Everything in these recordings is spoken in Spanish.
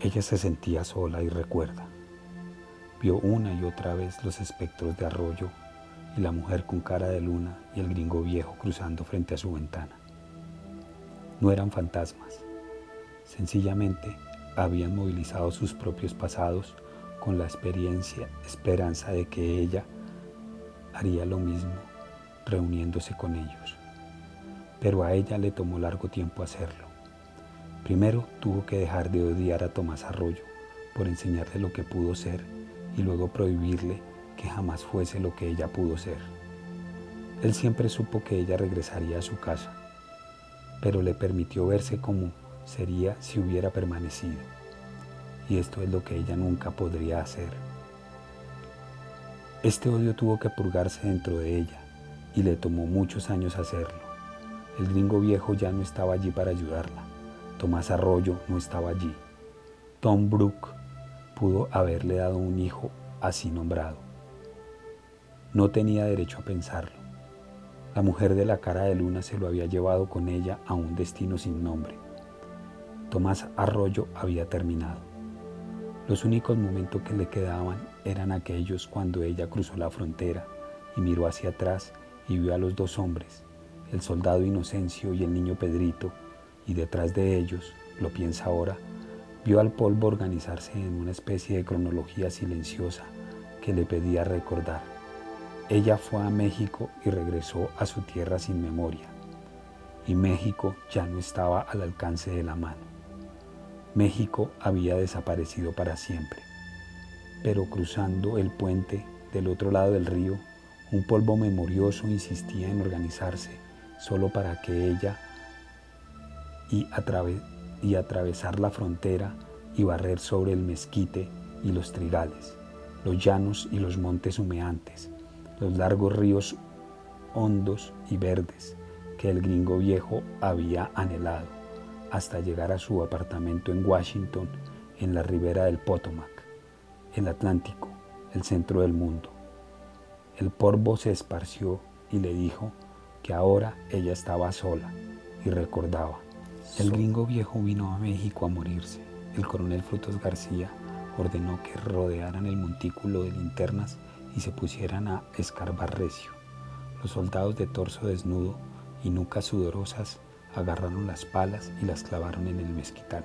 Ella se sentía sola y recuerda. Vio una y otra vez los espectros de arroyo y la mujer con cara de luna y el gringo viejo cruzando frente a su ventana. No eran fantasmas, sencillamente habían movilizado sus propios pasados con la experiencia, esperanza de que ella haría lo mismo, reuniéndose con ellos. Pero a ella le tomó largo tiempo hacerlo. Primero tuvo que dejar de odiar a Tomás Arroyo por enseñarle lo que pudo ser y luego prohibirle que jamás fuese lo que ella pudo ser. Él siempre supo que ella regresaría a su casa, pero le permitió verse como sería si hubiera permanecido. Y esto es lo que ella nunca podría hacer. Este odio tuvo que purgarse dentro de ella y le tomó muchos años hacerlo. El gringo viejo ya no estaba allí para ayudarla. Tomás Arroyo no estaba allí. Tom Brook pudo haberle dado un hijo así nombrado. No tenía derecho a pensarlo. La mujer de la cara de luna se lo había llevado con ella a un destino sin nombre. Tomás Arroyo había terminado. Los únicos momentos que le quedaban eran aquellos cuando ella cruzó la frontera y miró hacia atrás y vio a los dos hombres, el soldado Inocencio y el niño Pedrito, y detrás de ellos, lo piensa ahora, vio al polvo organizarse en una especie de cronología silenciosa que le pedía recordar. Ella fue a México y regresó a su tierra sin memoria. Y México ya no estaba al alcance de la mano. México había desaparecido para siempre. Pero cruzando el puente del otro lado del río, un polvo memorioso insistía en organizarse solo para que ella y, atravesar la frontera y barrer sobre el mezquite y los trigales, los llanos y los montes humeantes, los largos ríos hondos y verdes que el gringo viejo había anhelado hasta llegar a su apartamento en Washington, en la ribera del Potomac, el Atlántico, el centro del mundo. El polvo se esparció y le dijo que ahora ella estaba sola y recordaba. El gringo viejo vino a México a morirse. El coronel Frutos García ordenó que rodearan el montículo de linternas y se pusieran a escarbar recio. Los soldados de torso desnudo y nucas sudorosas agarraron las palas y las clavaron en el mezquital.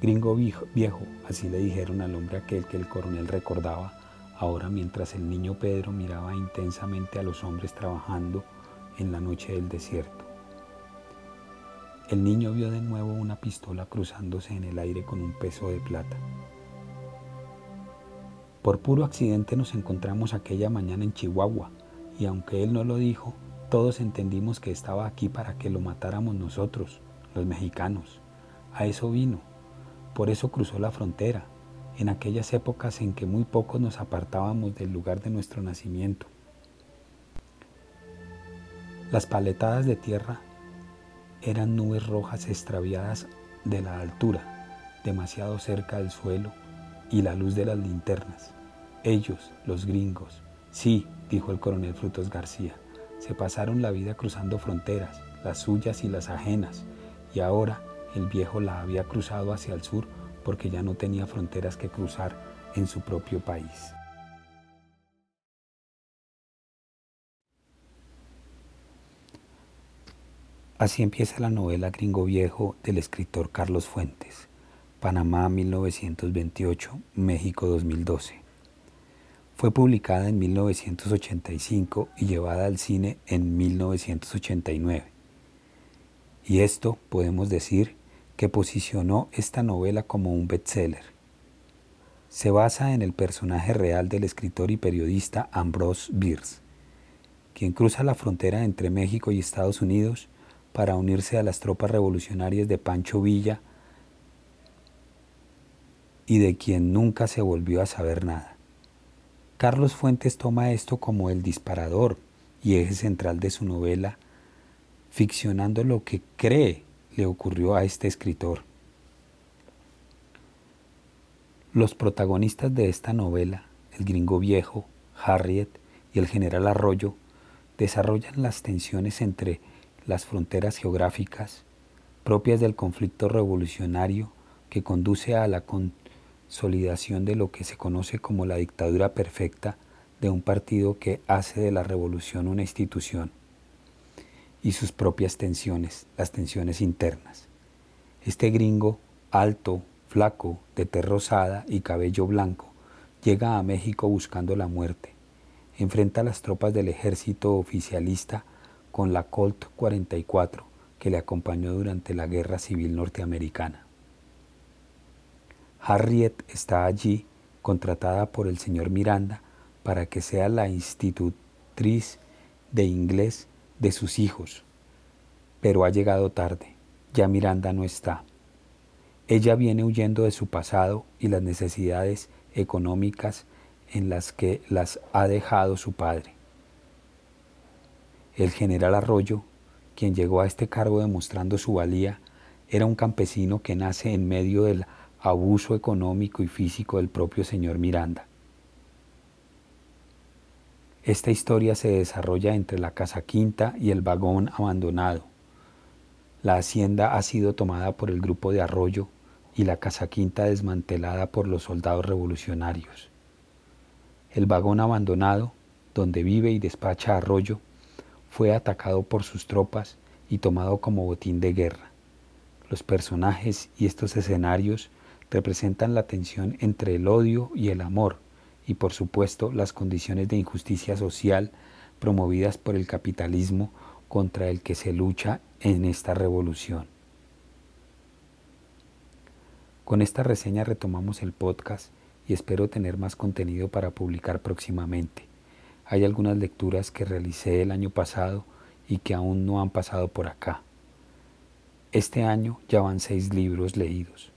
Gringo viejo, así le dijeron al hombre aquel que el coronel recordaba, ahora mientras el niño Pedro miraba intensamente a los hombres trabajando en la noche del desierto. El niño vio de nuevo una pistola cruzándose en el aire con un peso de plata. Por puro accidente nos encontramos aquella mañana en Chihuahua y aunque él no lo dijo, todos entendimos que estaba aquí para que lo matáramos nosotros, los mexicanos. A eso vino. Por eso cruzó la frontera, en aquellas épocas en que muy pocos nos apartábamos del lugar de nuestro nacimiento. Las paletadas de tierra eran nubes rojas extraviadas de la altura, demasiado cerca del suelo y la luz de las linternas. Ellos, los gringos. Sí, dijo el coronel Frutos García, se pasaron la vida cruzando fronteras, las suyas y las ajenas, y ahora el viejo la había cruzado hacia el sur porque ya no tenía fronteras que cruzar en su propio país. Así empieza la novela Gringo Viejo del escritor Carlos Fuentes. Panamá 1928, México 2012. Fue publicada en 1985 y llevada al cine en 1989. Y esto podemos decir que posicionó esta novela como un bestseller. Se basa en el personaje real del escritor y periodista Ambrose Bierce, quien cruza la frontera entre México y Estados Unidos para unirse a las tropas revolucionarias de Pancho Villa y de quien nunca se volvió a saber nada. Carlos Fuentes toma esto como el disparador y eje central de su novela, ficcionando lo que cree le ocurrió a este escritor. Los protagonistas de esta novela, el gringo viejo, Harriet y el general Arroyo, desarrollan las tensiones entre las fronteras geográficas propias del conflicto revolucionario que conduce a la consolidación de lo que se conoce como la dictadura perfecta de un partido que hace de la revolución una institución y sus propias tensiones, las tensiones internas. Este gringo, alto, flaco, de tez rosada y cabello blanco, llega a México buscando la muerte. Enfrenta a las tropas del ejército oficialista con la Colt 44 que le acompañó durante la Guerra Civil Norteamericana. Harriet está allí, contratada por el señor Miranda, para que sea la institutriz de inglés de sus hijos. Pero ha llegado tarde, ya Miranda no está. Ella viene huyendo de su pasado y las necesidades económicas en las que las ha dejado su padre. El general Arroyo, quien llegó a este cargo demostrando su valía, era un campesino que nace en medio del abuso económico y físico del propio señor Miranda. Esta historia se desarrolla entre la casa quinta y el vagón abandonado. La hacienda ha sido tomada por el grupo de Arroyo y la casa quinta desmantelada por los soldados revolucionarios. El vagón abandonado, donde vive y despacha Arroyo, fue atacado por sus tropas y tomado como botín de guerra. Los personajes y estos escenarios representan la tensión entre el odio y el amor, y por supuesto las condiciones de injusticia social promovidas por el capitalismo contra el que se lucha en esta revolución. Con esta reseña retomamos el podcast y espero tener más contenido para publicar próximamente. Hay algunas lecturas que realicé el año pasado y que aún no han pasado por acá. Este año ya van seis libros leídos.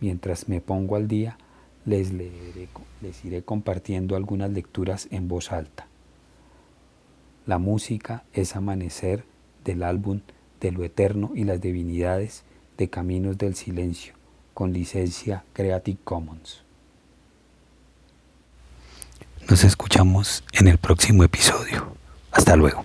Mientras me pongo al día, les, les iré compartiendo algunas lecturas en voz alta. La música es Amanecer del álbum De lo Eterno y las Divinidades de Caminos del Silencio, con licencia Creative Commons. Nos escuchamos en el próximo episodio. Hasta luego.